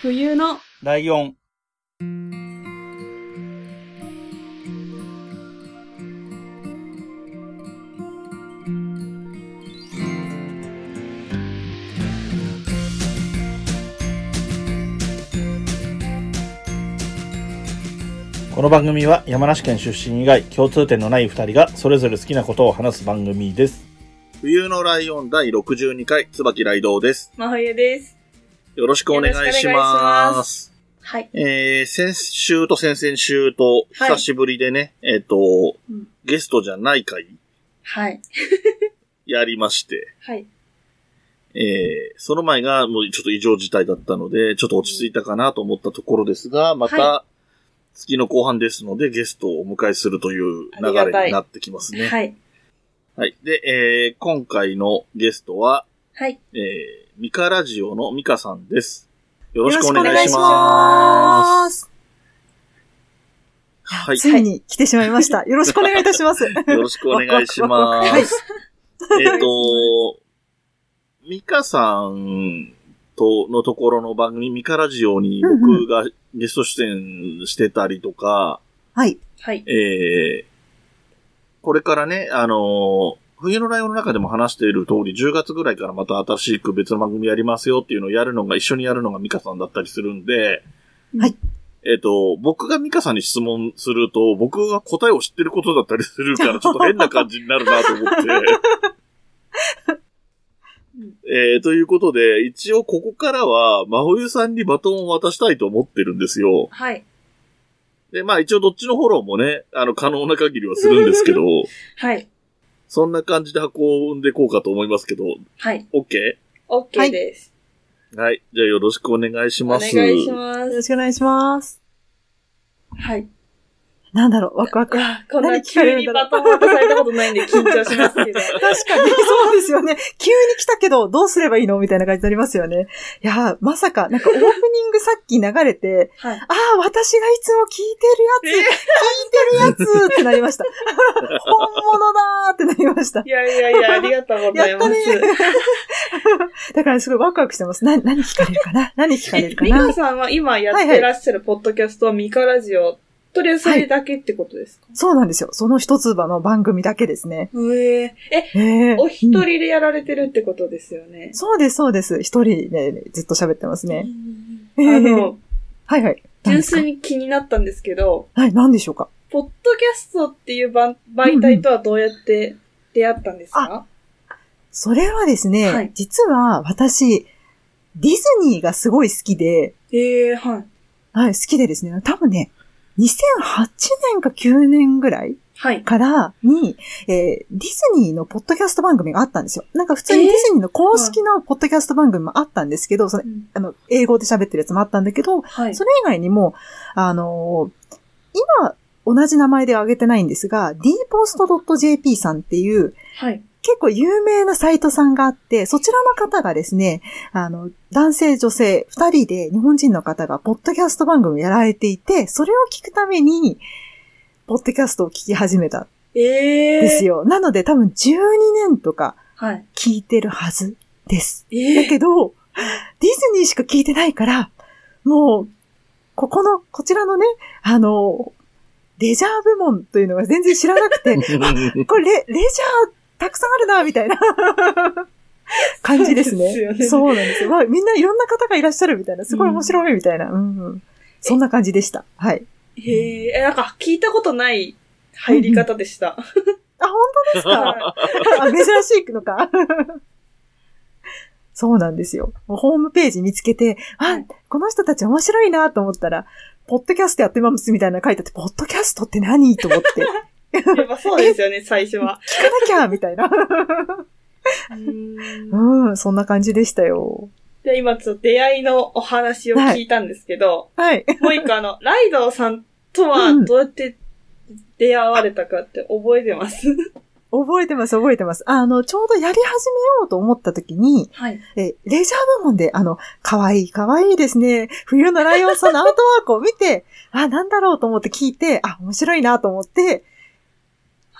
冬のライオン。この番組は山梨県出身以外共通点のない二人がそれぞれ好きなことを話す番組です。冬のライオン第62回、椿雷道です。真冬です。よろしくお願いしま。ますはい。えー、先週と先々週とはい久しぶりでね、えっ、と、うんゲストじゃない回はい。やりまして、はい。えー、その前がもうちょっと異常事態だったので、ちょっと落ち着いたかなと思ったところですが、また、は月の後半ですので、ゲストをお迎えするという流れになってきますね。はい。はい。で、えー、今回のゲストは、はい。えー、ミカラジオのミカさんです。よろしくおよろしくお願いします。はい。ついに来てしまいました。よろしくお願いいたします。よよろしくお願いします。えっと、ミカさんとのところの番組、ミカラジオに僕がゲスト出演してたりとか、はい。はい。えー、これからね、あの冬のライオンの中でも話している通り、10月ぐらいからまた新しく別の番組やりますよっていうのをやるのが、一緒にやるのがミカさんだったりするんで、はい。えっ、と、僕がミカさんに質問すると、僕が答えを知ってることだったりするから、ちょっと変な感じになるなと思って。えー、ということで、一応ここからは、真冬さんにバトンを渡したいと思ってるんですよ。はい。で、まあ一応どっちのフォローもね、あの、可能な限りはするんですけど、はい。そんな感じで運んでいこうかと思いますけど、はい。OK? OK です。はい。じゃあよろしくお願いしおます。願いします。よろしくお願いします。はい。なんだろう、ワクワク。あこんな急にバトン渡されたことないんで緊張しますけど。確かに、そうですよね。急に来たけど、どうすればいいのみたいな感じになりますよね。いやー、まさか、なんかオープニングさっき流れて、はい。ああ、私がいつも聞いてるやつ、聞いてるやつってなりました。本物だーってなりましたい。やいやいや、ありがとうございます。ねだからすごいワクワクしてます。な、何聞かれるかな？何聞かれるかミなカさんは今やってらっしゃるポッドキャストはミカラジオ。とりあえずそれだけってことですか、そうなんですよ。その一つ葉の番組だけですね。へえ。ーお一人うんでやられてるってことですよね。そうです、そうです。一人でずっと喋ってますね。あの、はいはい。何純粋に気になったんですけど、はい、何でしょうか？ポッドキャストっていう番媒体とはどうやって出会ったんですか、それはですね、はい実は私、ディズニーがすごい好きで、ええはい。はい、好きでですね、多分ね、2008年か9年ぐらいはい。からに、えーディズニーのポッドキャスト番組があったんですよ。なんか普通にディズニーの公式のポッドキャスト番組もあったんですけど、それあの、英語で喋ってるやつもあったんだけど、はい。それ以外にも、あのー今、同じ名前では挙げてないんですが、dpost.jp さんっていう、はい。結構有名なサイトさんがあって、そちらの方がですね、あの、男性、女性、二人で日本人の方がポッドキャスト番組をやられていて、それを聞くために、ポッドキャストを聞き始めたんええですよ。なので多分12年とかはい。聞いてるはずです。えだけど、ディズニーしか聞いてないから、もう、ここの、こちらのね、あの、レジャー部門というのが全然知らなくて、これレ、レジャーたくさんあるな、みたいな 感じですね。そうですよねそうなんですよ。わみんないろんな方がいらっしゃるみたいな、すごい面白いみたいな。うんうんそんな感じでした。はい。へえ、えなんか聞いたことない入り方でした。あ、本当ですか？は あ、珍しいのか。そうなんですよ。ホームページ見つけて、あはい、この人たち面白いなと思ったら、ポッドキャストやってますみたいなの書いてあって、ポッドキャストって何？と思って。やっぱそうですよね、最初は。なきゃみたいな。うん、そんな感じでしたよ。で、今ちょっと出会いのお話を聞いたんですけど、はい。もう一個あの、ライドウさんとはうんどうやって出会われたかって覚えてます？覚えてます、覚えてます。あの、ちょうどやり始めようと思った時に、はい。え、レジャー部門で、あの、かわいい、かわいいですね。冬のライオンさんのアートワークを見て、あ、なんだろうと思って聞いて、あ、面白いなと思って、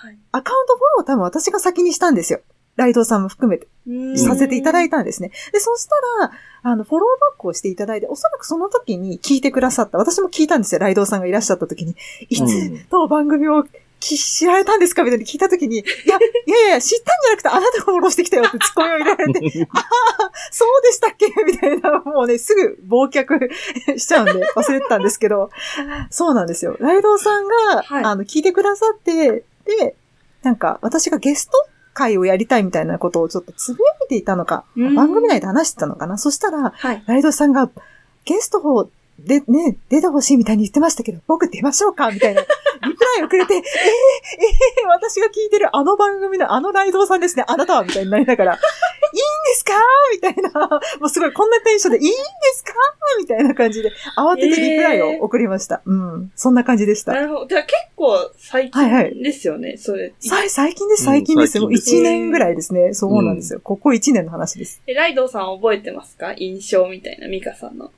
はい。アカウントフォローを多分私が先にしたんですよ。ライドさんも含めてうんさせていただいたんですね。で、そしたら、あの、フォローバックをしていただいて、おそらくその時に聞いてくださった、私も聞いたんですよ、ライドウさんがいらっしゃった時に。いつうん当番組をき知られたんですかみたいに聞いた時に、いや、いやいや、知ったんじゃなくて、あなたがフォローしてきたよってツッコミを入れられて、ああ、そうでしたっけみたいな、もうね、すぐ忘却しちゃうんで、忘れてたんですけど、そうなんですよ。ライドウさんが、はいあの、聞いてくださって、で、なんか、私がゲスト会をやりたいみたいなことをちょっとつぶやいていたのか、うん番組内で話してたのかなそしたら、はい。ライドさんが、ゲストを、で、ね、出てほしいみたいに言ってましたけど、僕出ましょうかみたいな、リプライをくれて、えー、えー、私が聞いてるあの番組のあのライドさんですね、あなたはみたいになりながら、いいんですかみたいな、もうすごいこんなテンションで、いいんですかみたいな感じで、慌ててリプライを送りました。うん、そんな感じでした。なるほど。じゃあ結構最はいはい近ですよね、それ。さい最近です、最近です。もううん最近1年ぐらいですね。そうなんですよ。ここ1年の話です。え、ライドさん覚えてますか？印象みたいな、ミカさんの。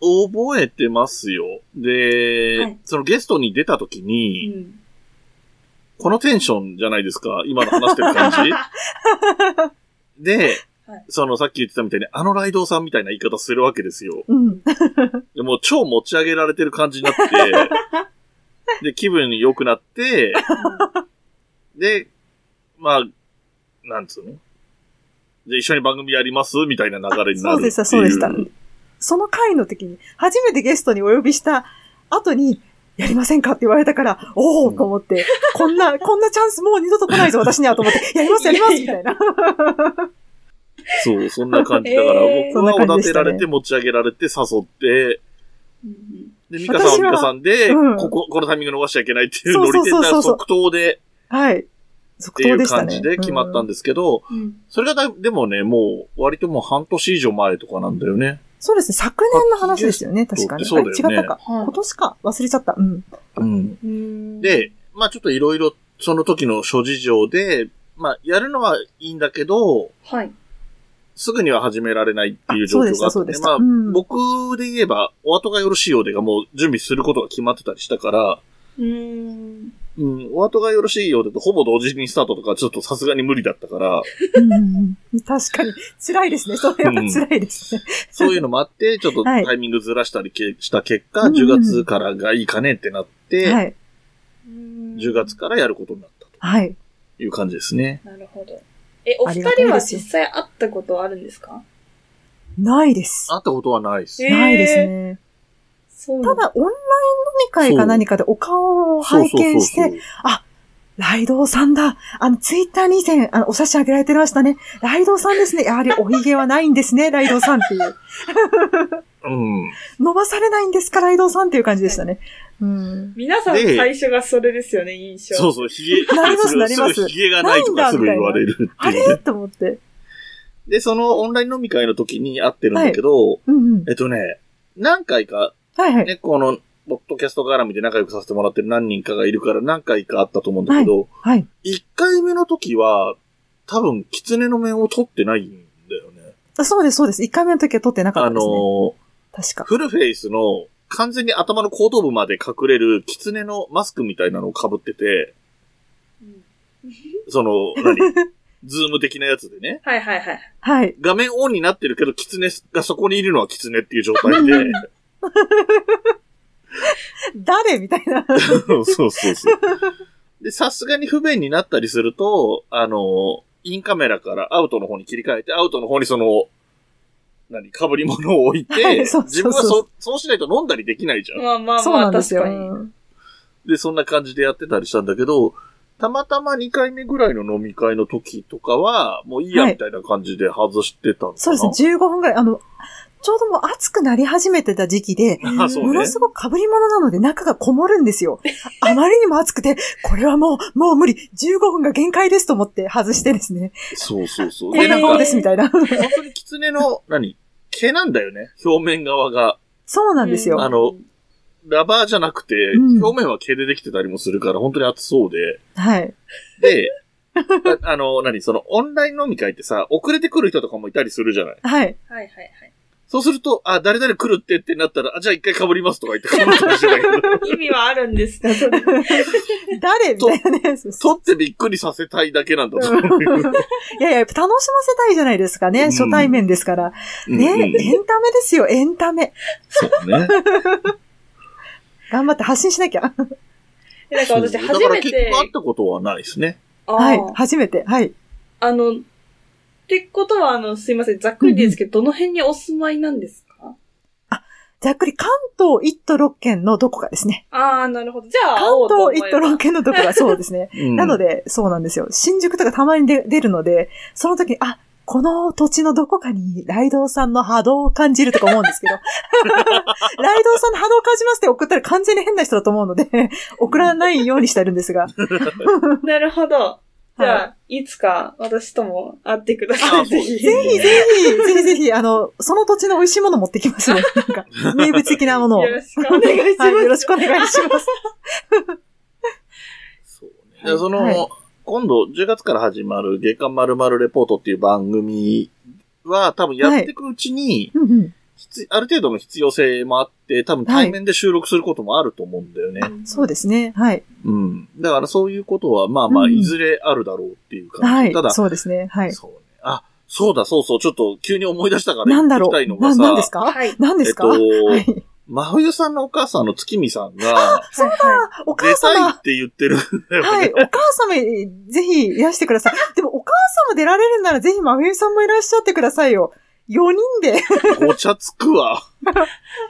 覚えてますよ。で、はいそのゲストに出た時うに、ん。このテンションじゃないですか今の話してる感じ で、はいそのさっき言ってたみたいに、あのライドウさんみたいな言い方するわけですよ。うん。でもう超持ち上げられてる感じになって、で、気分良くなって、で、まあ、なんつうの？じゃあ一緒に番組やります？みたいな流れになる。そうでした、そうでした。その回の時に、初めてゲストにお呼びした後に、やりませんかって言われたから、おおと思って、こんな、こんなチャンスもう二度と来ないぞ、私にはと思って、やります、やりますみたいな。そう、そんな感じだから、えー僕はおだてられて持ち上げられて誘って、うんで、ミカさんはミカさんで、うんここ、このタイミング逃しちゃいけないっていうノリで、即答ではい。っ即ていう答でしたね。感じで決まったんですけど、うんそれがだ、でもね、もう、割ともう半年以上前とかなんだよね。そうですね、昨年の話ですよね、確かに。そうだよね違ったか。はい今年か。忘れちゃった。うん。うん。うんで、まあちょっといろいろ、その時の諸事情で、まあやるのはいいんだけど、はい。すぐには始められないっていう状況があって、あそうでしたまあ、うん僕で言えば、お後がよろしいようでがもう準備することが決まってたりしたから、うん。うん、お後がよろしいようでとほぼ同時にスタートとかちょっとさすがに無理だったから、うんうんうん確かに。辛いですね。それは辛いですね。そういうのもあって、ちょっとはいタイミングずらしたりけした結果、うんうん10月からがいいかねってなって、はい。10月からやることになったはい。という感じですね。なるほど。え、お二人は実際会ったことあるんですか？ないです。会ったことはないです。えないですね。ただ、オンライン飲み会か何かでお顔を拝見して、ライドウさんだ。あの、ツイッターに以前、あの、お写真あげられてましたね。ライドウさんですね。やはりお髭はないんですね、ライドウさんっていう。そううん。伸ばされないんですか、ライドウさんっていう感じでしたね。うん。皆さんで最初がそれですよね、印象。そうそう、髭、なりますぐなります髭がないとかすぐ言われるってあいうねれ？と思って。で、そのオンライン飲み会の時に会ってるんだけど、うんうん。えっとね、何回か、はいはい。ね、この、ポッドキャスト絡みで仲良くさせてもらってる何人かがいるから何回かあったと思うんだけど、はい。1回目の時は、多分、狐の面を取ってないんだよね。あそうです、そうです。1回目の時は撮ってなかったあですね。の確か。フルフェイスの完全に頭の後頭部まで隠れる狐のマスクみたいなのを被ってて、うんその、何？Zoom 的なやつでね。はいはいはい。はい。画面オンになってるけど、狐がそこにいるのは狐っていう状態で。誰みたいな。そうそうそう。で、さすがに不便になったりすると、あの、インカメラからアウトの方に切り替えて、アウトの方にその、何、被り物を置いて、は いそうそうそう自分はそ、そうしないと飲んだりできないじゃん。まあまあそうまあ、なんですよ。確かに。うんで、そんな感じでやってたりしたんだけど、たまたま2回目ぐらいの飲み会の時とかは、もういいやはいみたいな感じで外してたのかな。そうですね、15分ぐらい。あの、ちょうどもう暑くなり始めてた時期で、あそうねもの。すごく被り物なので中がこもるんですよ。あまりにも暑くて、これはもう、もう無理。15分が限界ですと思って外してですね。そうそうそう。こんななんか顔ですみたいな。本当に狐の、何？毛なんだよね。表面側が。そうなんですよ。あのラバーじゃなくて、うん表面は毛でできてたりもするから、本当に暑そうで。はい。で、ああの、何？その、オンライン飲み会ってさ、遅れてくる人とかもいたりするじゃないはい。はいはいはい。そうすると、あ、誰々来るってってなったら、あ、じゃあ一回被りますとか言って被るかもしれないけど、意味はあるんですか？それ誰みたいなね。取ってびっくりさせたいだけなんだと思うよ。いやいや、やっぱ楽しませたいじゃないですかね。うん初対面ですから。うんね、うんエンタメですよ、エンタメ。そうね。頑張って発信しなきゃ。なんか私初めだから結て局、会ったことはないですね。はい、初めて。はい。あの、ってことは、あの、すいません、ざっくりですけど、どの辺にお住まいなんですか？ざっくり関東1都6県のどこかですね。ああ、なるほど。じゃあ、会関東ば1都6県のどこか、そうですね。うんなので、そうなんですよ。新宿とかたまに出出るので、その時に、あ、この土地のどこかにライドウさんの波動を感じるとか思うんですけど、ライドウさんの波動を感じますって送ったら完全に変な人だと思うので、送らないようにしてるんですが。なるほど。じゃあ、いつか私とも会ってください。あそうですねぜひぜひ、ぜひぜひ、あの、その土地の美味しいもの持ってきますね。なんか、名物的なものを。よろしくお願いします。はい、よろしくお願いします。そうね。でその、はい今度10月から始まる月刊まるレポートっていう番組は多分やっていくうちに、うんうん必ある程度の必要性もあって、多分対面で収録することもあると思うんだよね。そうですね。はい。うん。だからそういうことは、まあまあ、うんいずれあるだろうっていう感じ。はいただ、。そうですね。はい。そうね。あ、そうだ、そうそう、ちょっと急に思い出したからなんだろ言ってきたいのうな、がさ、なんですか？はい。何ですか、えっとはい。真冬さんのお母さんの月見さんが、そうだ。お母出たい様っ、て言ってるんだよね。はい。お母様、ぜひいらしてください。でも、お母様出られるなら、ぜひ真冬さんもいらっしゃってくださいよ。4人で。すごちゃつくわ。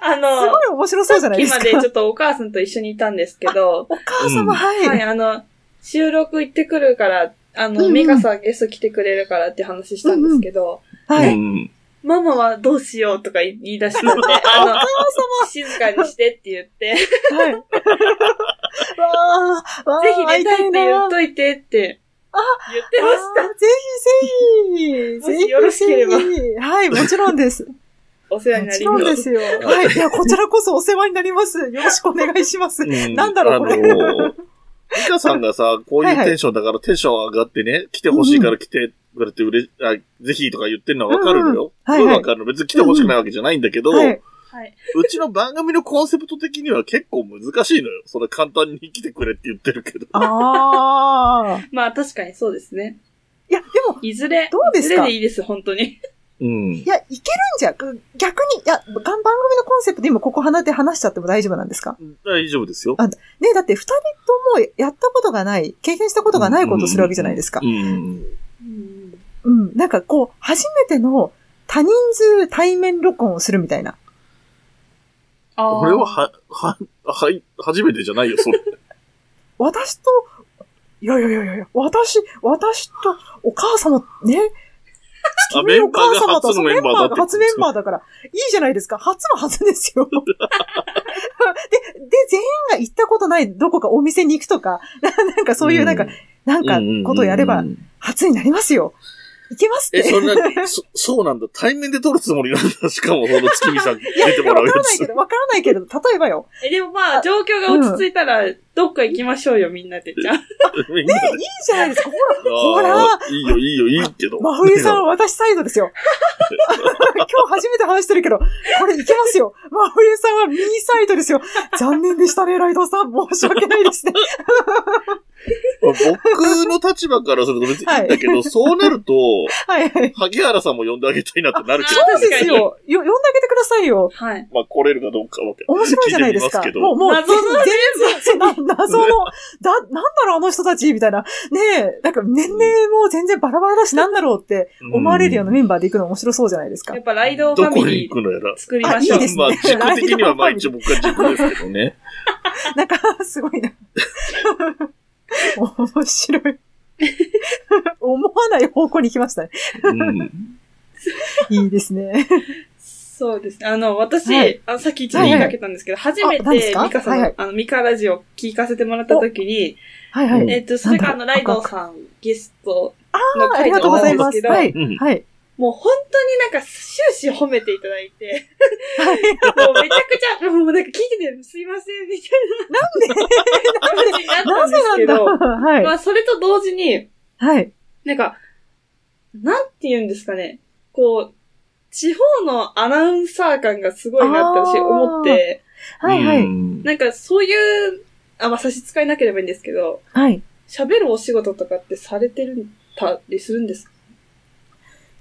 あの、ごい面白そうじゃないですか。さっきまでちょっとお母さんと一緒にいたんですけど、お母様、うんはい。はい、あの、収録行ってくるから、あの、うんうんミカさんゲスト来てくれるからって話したんですけど、はい。うん。ママはどうしようとか言い出したんで、あの、静かにしてって言って、ぜはい。わあ、わあ、ひ出たいって言なっといてって言ってました。ぜひぜひ。ぜひよろしければぜひはい、もちろんです。お世話にもなりま。ちろんですすよ。はい。いや、こちらこそお世話になります。よろしくお願いします。うんなんだろうこれあの、ミカさんがさ、こういうテンションだからテンション上がってね、来てほしいから来てくれてうれぜひとか言ってるのはわかるのよ。すごいわかるの。別に来てほしくないわけじゃないんだけど、はい。はい。うちの番組のコンセプト的には結構難しいのよ。それ簡単に来てくれって言ってるけど。あ あ。まあ確かにそうですね。いや、でも、いずれ、どうですか？いずれでいいです、本当に。うんい。や、いけるんじゃ、ぐ逆に、いや、が番組のコンセプトで今ここ離れて話しちゃっても大丈夫なんですか？大丈夫ですよ。あねだって二人ともやったことがない、経験したことがないことをするわけじゃないですかう。ん。うん。なんかこう、初めての多人数対面録音をするみたいな。あーこれは、は、は、はい、初めてじゃないよ、それ。私と、いやいやいやいや、私、私とお母様ね、あ月見お母様とメンバーが初のメンバーが初メンバーだから、いいじゃないですか。初の初ですよ。で、で、全員が行ったことないどこかお店に行くとか、なんかそういうなんか、なんかことをやればうんうんうん初になりますよ。いけますって。え、そんな、そ、そうなんだ。対面で撮るつもりなんだ。しかも、その月見さんいや、出てもらうやつわからないけ。ど、わからないけど、例えばよ。え、でもまあ、状況が落ち着いたら、どっか行きましょうよ、みんなで。じゃあ。みんなでいいじゃないですか。ほら、ほらいいよ、いいよ、いいけど。真冬さんは私サイドですよ。今日初めて話してるけど、これいけますよ。真冬さんは右サイドですよ。残念でしたね、ライドウさん。申し訳ないですね。僕の立場からすると別にいいんだけど、そうなると、はいはい。萩原さんも呼んであげたいなってなるけど、あそうですよ。よ、呼んであげてくださいよ。はい。まあ来れるかどうかわか面白いじゃないですかもう、もう、謎の全然、謎の、だ、なんだろう、あの人たち、みたいな。ねえ、なんか年齢も全然バラバラだし、なんだろうって思われるようなメンバーで行くの面白そうじゃないですかやっ。ぱライドフどこにァミリー行くのやら。作りましょう。あいいですねまあ、軸的にはまあ一応僕は軸ですけどね。なんか、すごいな。面白い。思わない方向に行きましたね。うん。いいですね。そうですね。あの、私、はいあさっき一度言いかけたんですけど、初めてあ何ですか？ミカさんの、はいはいあの、ミカラジオ聞かせてもらった時に、はいはい。えっと、それがあの、ライドさんゲストあの回だありがとうございます。ったんですけど、はい。うんはい。もう本当になんか終始褒めていただいて、はい。もうめちゃくちゃ、もうなんか聞いててすいません、みたいな感じになったなんぜですけど、なんだ？はい。まあそれと同時に、はい。なんか、なんて言うんですかね、こう、地方のアナウンサー感がすごいなって私思って、はいはい。うんなんかそういう、あ、まあ、差し支えなければいいんですけど、はい。喋るお仕事とかってされてるたりするんですか？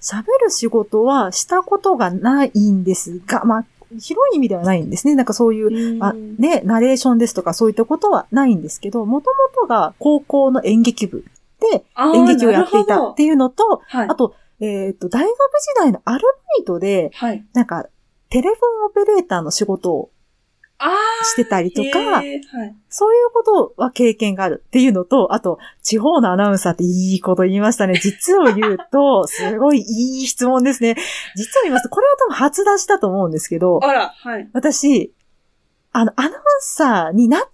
喋る仕事はしたことがないんですが、まあ、広い意味ではないんですね。なんかそういう、あね、ナレーションですとかそういったことはないんですけど、もともとが高校の演劇部で演劇をやっていたっていうのと、はい。あと、えっ、と、大学時代のアルバイトで、はい。なんか、テレフォンオペレーターの仕事をあしてたりとーか、はい。そういうことは経験があるっていうのと、あと、地方のアナウンサーっていいこと言いましたね。実を言うと、すごいいい質問ですね。実を言いますと、これは多分初出しだと思うんですけど、あら、はい。私、あの、アナウンサーになっ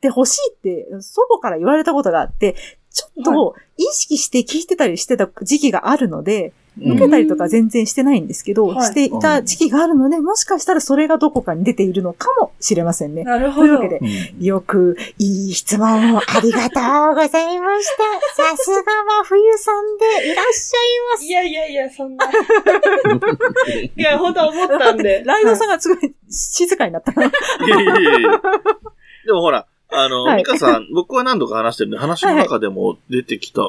てほしいって、祖母から言われたことがあって、ちょっと意識して聞いてたりしてた時期があるので、受けたりとか全然してないんですけど、はいしていた時期があるので、もしかしたらそれがどこかに出ているのかもしれませんね。なるほど。というわけで、うんよく、いい質問をありがとうございました。さすが真冬さんでいらっしゃいいやいやいや、そんな。いや、本当は思ったんで。ライドさんがすごい静かになった。いやいやいやいや でもほら、あの、はいミカさん、僕は何度か話してるんで、話の中でも出てきた、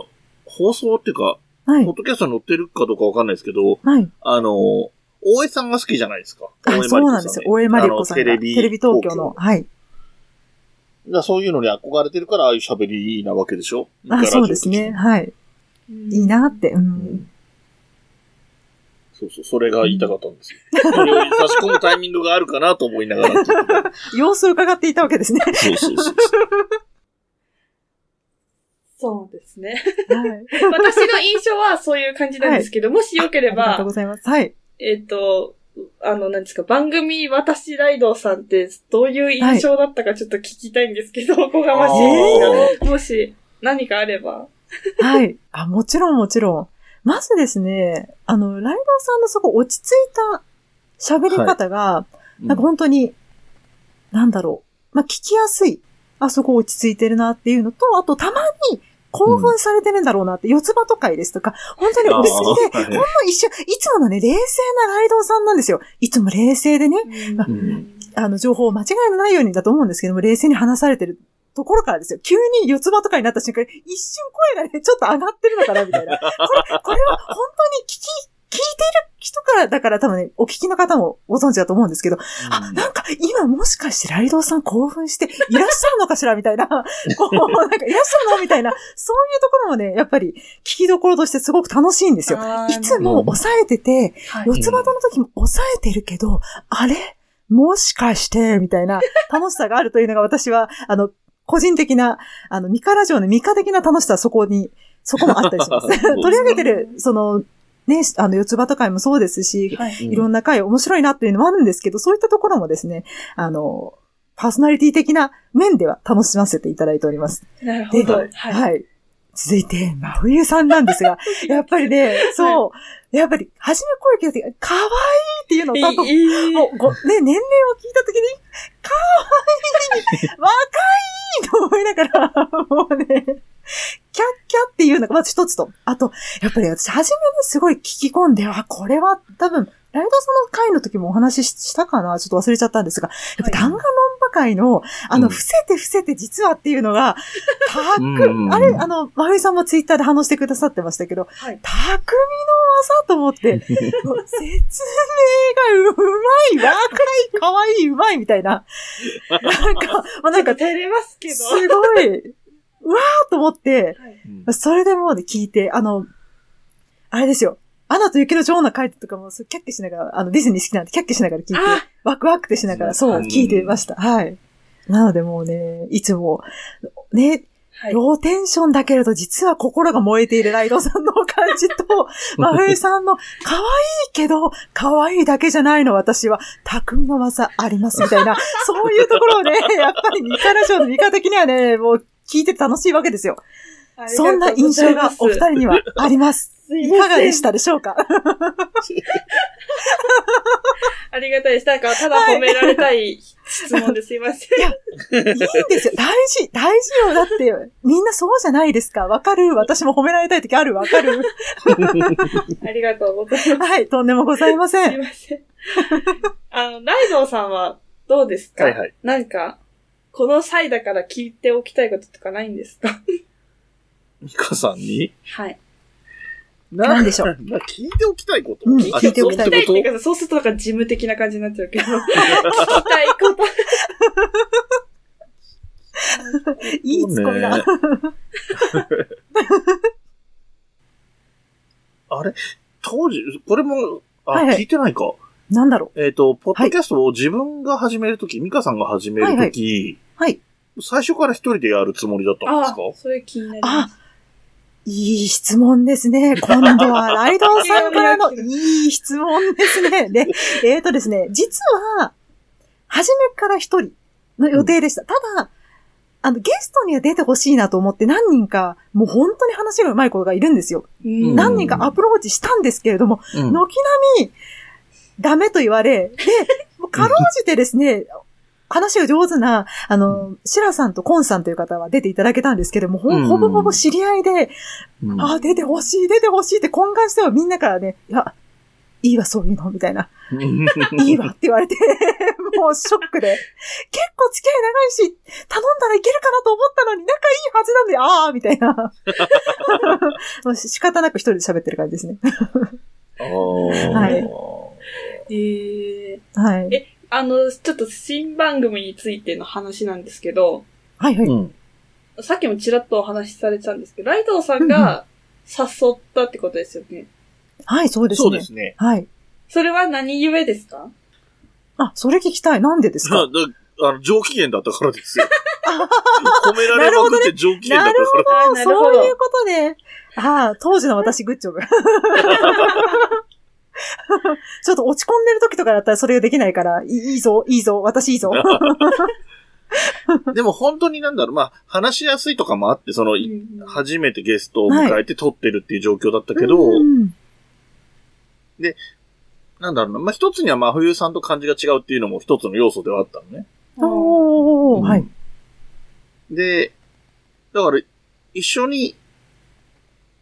放送っていうか、はいポッ。ドキャストに載ってるかどうかわかんないですけど、はい。あの、大江さんが好きじゃないですか。あ、そうなんですよ。大江マリコさんが。あのテレビテレビ東京の。はい。だからそういうのに憧れてるから、ああいう喋りなわけでしょあ、そうですね。。はい。いいなって。ううんん。そうそう、それが言いたかったんですよ。差し込むタイミングがあるかなと思いながら。様子を伺っていたわけですね。そうそうそう。そうですね。はい。私の印象はそういう感じなんですけど、もしよけれありがとうば、ございます。はい。えっ、と、あの、何ですか、番組私ライドさんってどういう印象だったかちょっと聞きたいんですけど、おこがましいですが、もし何かあれば。はい。あ、もちろんもちろん。まずですね、あの、ライドウさんのすごい落ち着いた喋り方が、なんか本当に、なんだろう。まあ、聞きやすい。あ、そこ落ち着いてるなっていうのと、あとたまに興奮されてるんだろうなって、四つ葉と会ですとか、本当にお好きで、ほんの一瞬、いつものね、冷静なライドウさんなんですよ。いつも冷静でね、んあの、情報を間違いのないようにだと思うんですけども、冷静に話されてるところからですよ。急に四つ葉とかになった瞬間に、一瞬声がね、ちょっと上がってるのかな、みたいな。これ、これは本当に聞き、聞いてる人から、だから多分ね、お聞きの方もご存知だと思うんですけど、あ、なんか今もしかしてライドウさん興奮していらっしゃるのかしらみたいな、こう、なんかいらっしゃるのみたいな、そういうところもね、やっぱり聞きどころとしてすごく楽しいんですよ。いつも抑えてて、はい。四つ葉との時も抑えてるけど、あれ？もしかして、みたいな楽しさがあるというのが私は、あの、個人的な、あの、ミカラジオのミカ的な楽しさはそこに、そこもあったりします。取り上げてる、その、ね、あの、四つ葉と会もそうですし、はい。いろんな回面白いなっていうのもあるんですけど、そういったところもですね、あの、パーソナリティ的な面では楽しませていただいております。で、なるほど。ははい。い。続いて、真冬さんなんですが、やっぱりね、そう、やっぱり、初め声聞いた時、可愛いっていうのと、あと、いいもう、ご、ね、年齢を聞いた時に、可愛い若いと思いながら、もうね、キャッキャっていうのがまず一つと。あと、やっぱり私、初めにすごい聞き込んで、あ、これは多分、ライドさんの回の時もお話ししたかなちょっと忘れちゃったんですが、やっぱ弾丸論破会の、あの、うん伏せて伏せて実はっていうのが、たく、うんあれ、あの、まふいさんもツイッターで反応してくださってましたけど、はい。匠の技と思って、説明がうまい、若い、可愛い、うまいみたいな。なんか、まあ、なんか、照れますけど。すごい、うわーと思って、うんそれでもうね、聞いて、あの、あれですよ。アナと雪の女王の回とかも、そうキャッキャしながら、あの、ディズニー好きなんで、キャッキャしながら聞いて、あワクワクってしながら、そうう、ん聞いてました。はい。なのでもうね、いつも、ね、はい。ローテンションだけれど、実は心が燃えているライドさんの感じと、真冬さんの、可愛いけど、可愛いだけじゃないの、私は、匠の技あります、みたいな、そういうところをね、やっぱりミカラジオのミカ的にはね、もう、聞いてて楽しいわけですよ。そんな印象がお二人にはあります。いかがでしたでしょうか？ありがたいです。なんか、ただ褒められたい質問ですいません。いいんですよ。大事、大事よ。だって、みんなそうじゃないですか。わかる？私も褒められたい時ある。わかる？ありがとうございます。はい。とんでもございませすいん。ません。あの、ライドウさんはどうですか？はいはい。なんか、この際だから聞いておきたいこととかないんですか？ミカさんに？はい。なんでしょう？な聞いておきたいこと、うんあ聞いておきたい質問ってこと聞きたいっていうか、そうするとなんか事務的な感じになっちゃうけど。聞きたいこと。いいツッコミだ。ね あれ？当時、これも、あ、はいはい聞いてないか。なんだろえっ、と、ポッドキャストを自分が始めるとき、ミカさんが始めるとき、う。はい。最初から一人でやるつもりだったんですあか、それ気になりまあす。、いい質問ですね。今度はライドウさんからのいい質問ですね。で、えっ、とですね、実は、初めから一人の予定でした。ただ、あの、ゲストには出てほしいなと思って何人か、もう本当に話が上手い子がいるんですよ。うん何人かアプローチしたんですけれども、うん軒並み、ダメと言われ、で、もうかろうじてですね、話が上手な、あの、シラさんとコンさんという方は出ていただけたんですけども、ほうんほぼほぼ知り合いで、うんあ、出てほしい、出てほしいって懇願してはみんなからね、いや、いいわ、そういうの、みたいな。いいわって言われて、もうショックで。結構付き合い長いし、頼んだらいけるかなと思ったのに仲いいはずなんで、ああみたいな。もう仕方なく一人で喋ってる感じですね。はいえー、はい。えあの、ちょっと新番組についての話なんですけど、はいはい。うん。さっきもちらっとお話しされてたんですけど、ライドウさんが誘ったってことですよね。はい、そうですね。そうですね。はい。それは何故ですか？あ、それ聞きたい。なんでですか？あの、上機嫌だったからですよ。褒められまくって上機嫌だったから。あなるほど。そういうことで。ああ、当時の私、グッジョブ。ちょっと落ち込んでる時とかだったらそれができないから、いいいいぞ、いいぞ、私いいぞ。でも本当になんだろう、まあ、話しやすいとかもあって、その、いうん初めてゲストを迎えて撮ってるっていう状況だったけど、うんなんだろうな、まあ、一つには真冬さんと感じが違うっていうのも一つの要素ではあったのね。おー、はい。で、だから、一緒に、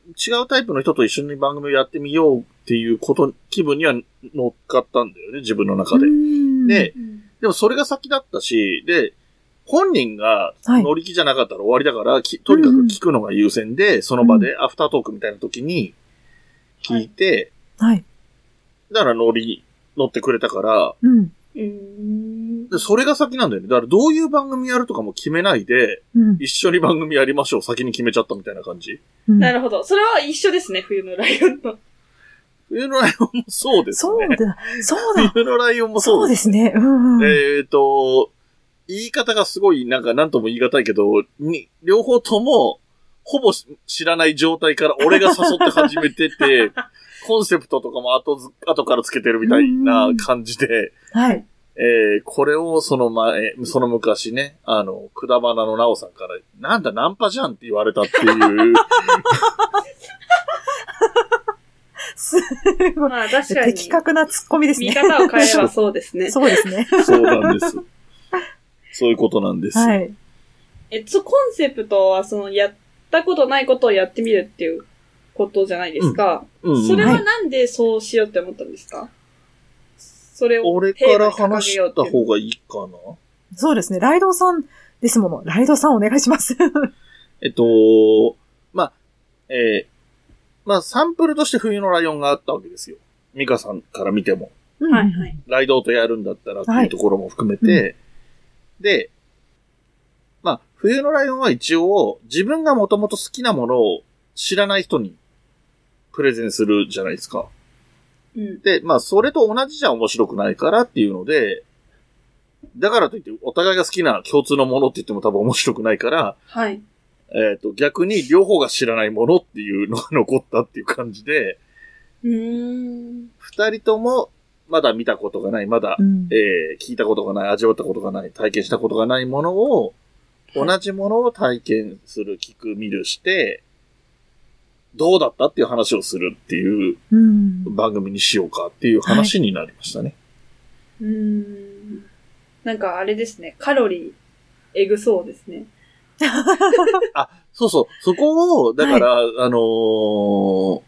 違うタイプの人と一緒に番組をやってみようっていうこと、気分には乗っかったんだよね、自分の中で。うん。で、うん。でもそれが先だったし、で、本人がはい。乗り気じゃなかったら終わりだから、きとにかく聞くのが優先で、その場でアフタートークみたいな時に聞いて、はい。だから乗り、乗ってくれたから、うん。でそれが先なんだよね。だからどういう番組やるとかも決めないで、うん。一緒に番組やりましょう、先に決めちゃったみたいな感じ。うんなるほど。それは一緒ですね、冬のライオンと。冬のライオンもそうですそうね。だ、そうだ。冬のライオンもそそううで。ですすね。うんうん。えっ、と、言い方がすごい、なんか何とも言い難いけど、に、両方とも、ほぼし知らない状態から俺が誘って始めてて、コンセプトとかも後ず、後からつけてるみたいな感じで、はい。えー、これをその前、その昔ね、あの、くだばなのなおさんから、なんだ、ナンパじゃんって言われたっていう、すごい。まあ確かに。的確なツッコミです見ね。方を変えればそうですね。そうですね。そうなんです。そういうことなんです。はい。えっと、コンセプトは、その、やったことないことをやってみるっていうことじゃないですか。うんうんそれはなんでそうしようって思ったんですか？それを俺から話した方がいいかな？そうですね。ライドウさんですもの。ライドウさんお願いします。えっと、まあ、えーまあ、サンプルとして冬のライオンがあったわけですよ。ミカさんから見ても。はいはい。ライドとやるんだったらっていうところも含めて、はいで、まあ、冬のライオンは一応、自分がもともと好きなものを知らない人にプレゼンするじゃないですか。うん。で、まあ、それと同じじゃ面白くないからっていうので、だからといって、お互いが好きな共通のものって言っても多分面白くないから、はい。えっ、と、逆に両方が知らないものっていうのが残ったっていう感じで、うーん。二人ともまだ見たことがない、まだ、うんえー聞いたことがない、味わったことがない、体験したことがないものを、はい同じものを体験する、聞く、見るして、どうだったっていう話をするっていううん。番組にしようかっていう話になりましたね。うーん。なんかあれですね、カロリー、えぐそうですね。そうそう、そこを、だから、あのー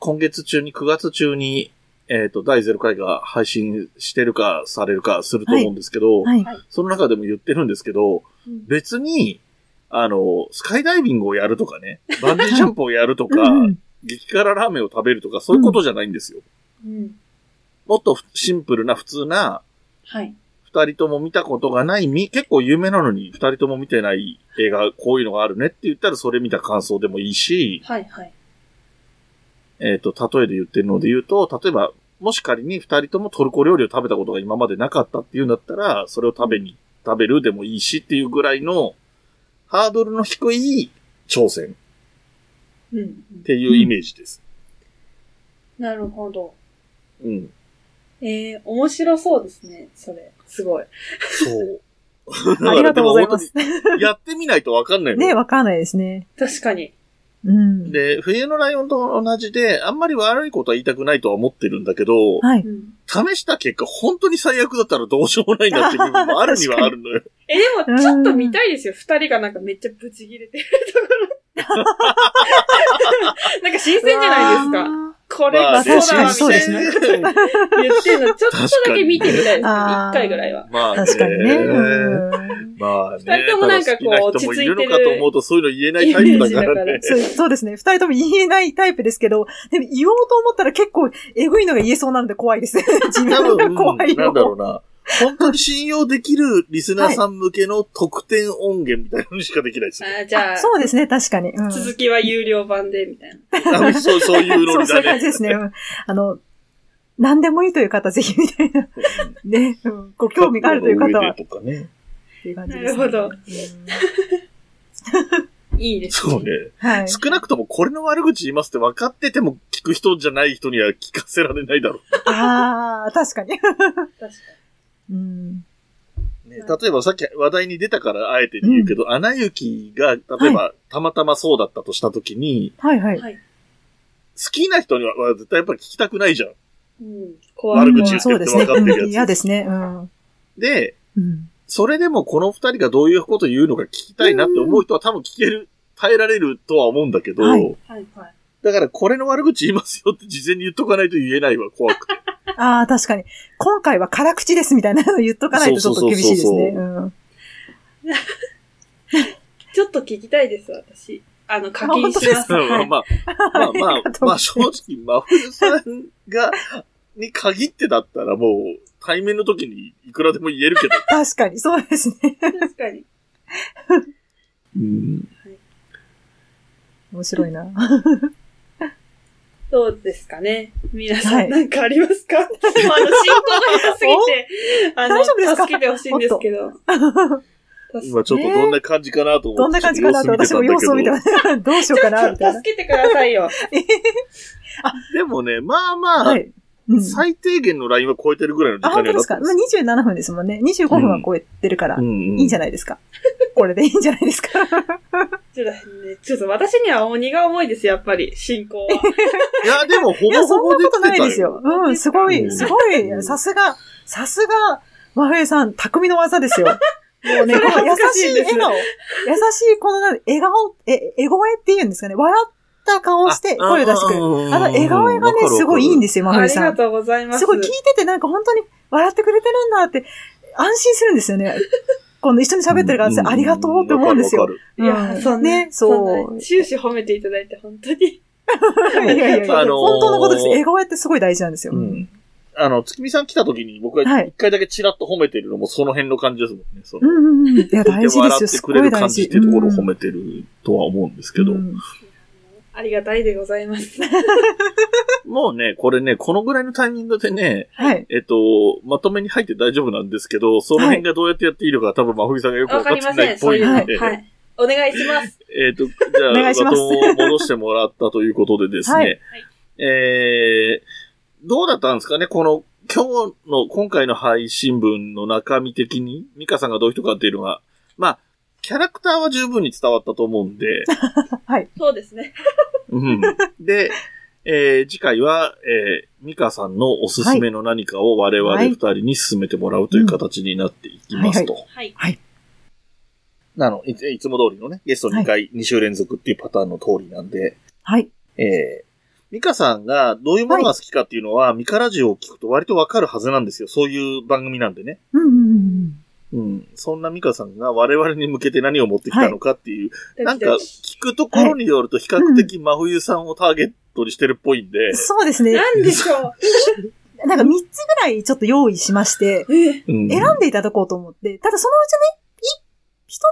今月中に、9月中に、えっ、と、第0回が配信してるか、されるか、すると思うんですけど、はい。その中でも言ってるんですけど、うん別に、あの、スカイダイビングをやるとかね、バンジージャンプをやるとか、うん激辛ラーメンを食べるとか、そういうことじゃないんですよ。うん。もっとシンプルな普通な、はい。二人とも見たことがない、み、結構有名なのに二人とも見てない映画、こういうのがあるねって言ったらそれ見た感想でもいいし、はい、はい。えっ、と、例えで言ってるので言うと、例えば、もし仮に二人ともトルコ料理を食べたことが今までなかったっていうんだったら、それを食べに、食べるでもいいしっていうぐらいの、ハードルの低い挑戦うん。っていうイメージです。なるほど。うん。えー、面白そうですね、それ。すごい。そう。ありがとうございます。やってみないとわかんないのね、よわかんないですね。確かに。うん。で、冬のライオンと同じで、あんまり悪いことは言いたくないとは思ってるんだけど、はい。うん。試した結果、本当に最悪だったらどうしようもないなっていう部分もあるにはあるのよ。え、でも、ちょっと見たいですよ。二人がなんかめっちゃブチ切れてるところ。なんか新鮮じゃないですか。か。これ、まあそうだわ、みたいな。言ってるの、ちょっとだけ見てみたいです一回ぐらいは。まあね。確かにね。うんまあね。二人ともなんかこうただ好きな人もいるのかと思うとそういうの言えないタイプだからね。そうそうですね。二人とも言えないタイプですけど、でも言おうと思ったら結構エグいのが言えそうなので怖いです。自 多分が分、怖いなんだろよ。うな。本当に信用できるリスナーさん向けの特典音源みたいなのしかできないですよ。あーじゃあ、そうですね、確かに。うん続きは有料版で、みたいな。あそう、そういうのそう、にだねそういう感じ。ですね。うんあの、何でもいいという方、ぜひみたいな。ね、うんご興味があるという方は。とかね。っていう感じですねなるほどうんいいですそうね。はい。少なくともこれの悪口言いますって分かってても聞く人じゃない人には聞かせられないだろああ、確かに。確かうん。う。ね、例えばさっき話題に出たからあえて言うけど、アナ雪が、例えば、たまたまそうだったとしたときに、はいはい。に。はい。好きな人にはは絶対やっぱり聞きたくないじゃん。うん。怖い。悪口言ってそうですね。分かってるやつうん嫌ですね。うん。で、うん。それでもこの二人がどういうこと言うのか聞きたいなって思う人は多分聞ける、耐えられるとは思うんだけど、はいはい、はい。だからこれの悪口言いますよって事前に言っとかないと言えないわ、怖くて。ああ、確かに。今回は辛口ですみたいなの言っとかないとちょっと厳しいですね。ちょっと聞きたいです、私。あの、課金します。まあ、まあまあまあ ござ正直、真冬さんが、に限ってだったらもう、対面の時にいくらでも言えるけど。確かに、そうですね。確かに。うん。面白いな。どうですかね？皆さん、はいなんかありますか、あの、進行が下手すぎて、あの、大丈夫ですか？助けてほしいんですけど。今ちょっとどんな感じかなと思って。どんな感じかなって私も様子を見てまます。どうしようかな、みたいな。助けてくださいよ。でもね、まあまあ、はい。うん。最低限のラインは超えてるぐらいの時あ、間に本当です。か？まあ ?27 分ですもんね。25分は超えてるから、いいんじゃないですか。これでいいんじゃないですか？ちょっとね、ちょっと私には鬼が重いです、やっぱり、進行は。いや、でもほいや、ぼそんなことほぼ出てたないですよ。うん、すごい、うんすごい、さすが、さすが、真冬さん、匠の技ですよ。もうね、この優しい笑顔、優しいこのな笑顔、え、笑声って言うんですかね？笑った顔をして声を出してくれる。あの笑顔がね、すごいいいんですよ、さん。りがとうございます。すごい聞いててなんか本当に笑ってくれてるんだって、安心するんですよね。この一緒に喋ってるからってありがとうって思うんですよ。いや、うんそんな、ねそう終始褒めていただいて、本当に。いやいやいや、あのー本当のことです。笑顔ってすごい大事なんですよ。あの、月見さん来た時に僕がはい一回だけチラッと褒めてるのもその辺の感じですもんね。そのうんうんうん。いや、大事ですよ。笑ってすごいくれる感大事。じっていうところを褒めてるとは思うんですけど、うんありがたいでございます。もうね、これね、このぐらいのタイミングでね、はい。えっと、まとめに入って大丈夫なんですけど、その辺がどうやってやっていいのか多分、まふみさんがよくわわかってないっかりません、そういうの。ぽいんで、はい。お願いします。えっと、じゃあ、バトンを戻してもらったということでですね、はいえー、どうだったんですかねこの、今日の、今回の配信分の中身的に、ミカさんがどういう人かっていうのが、まあ、キャラクターは十分に伝わったと思うんで、はい。そうですね。うん。で、えー次回は、えー、ミカさんのおすすめの何かを我々二人に進めてもらうという形になっていきますと。はい。なのいつ、いつも通りのね、ゲスト2回、2週連続っていうパターンの通りなんで、はい。えー、ミカさんがどういうものが好きかっていうのは、ミカラジオを聞くと割とわかるはずなんですよ。そういう番組なんでね。うんうんうんうん。そんなミカさんが我々に向けて何を持ってきたのかっていう、なんか聞くところによると比較的真冬さんをターゲットにしてるっぽいんでうん。、そうですね。なんでしょう なんか3つぐらいちょっと用意しまして、選んでいただこうと思って、ただそのうちね、い一つが、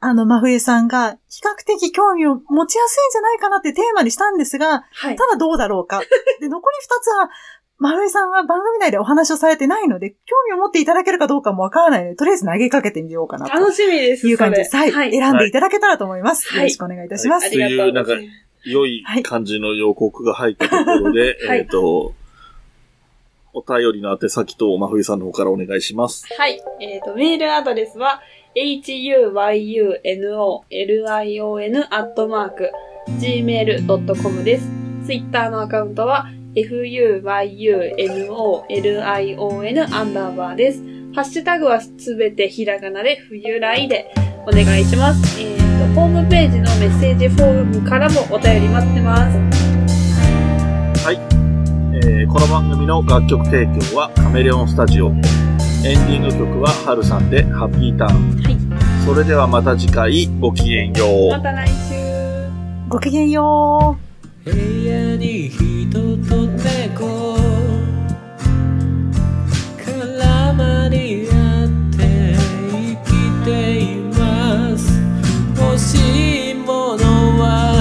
あの、真冬さんが比較的興味を持ちやすいんじゃないかなってテーマにしたんですが、はい。ただどうだろうか。で、残り二つは、真冬さんは番組内でお話をされてないので、興味を持っていただけるかどうかもわからないので、とりあえず投げかけてみようかなと楽しみです。いう感じです。はい。選んでいただけたらと思います。はいよろしくお願いいたします。ありがとうございます。良い感じの予告が入ったところで、はいえっと、お便りの宛先と真冬さんの方からお願いします。はい。えっ、と、メールアドレスは、huyunolion.gmail.com です。ツイッターのアカウントは、fuyunolion アンダーバーです。ハッシュタグはすべてひらがなで冬来でお願いします。えっ、と、ホームページのメッセージフォームからもお便り待ってます。えーこの番組の楽曲提供はカメレオンスタジオ。エンディング曲はハルさんでハッピーターン。はい。それではまた次回ごきげんよう。また来週。ごきげんよう。部屋に人と猫。絡まり合って生きています。欲しいものは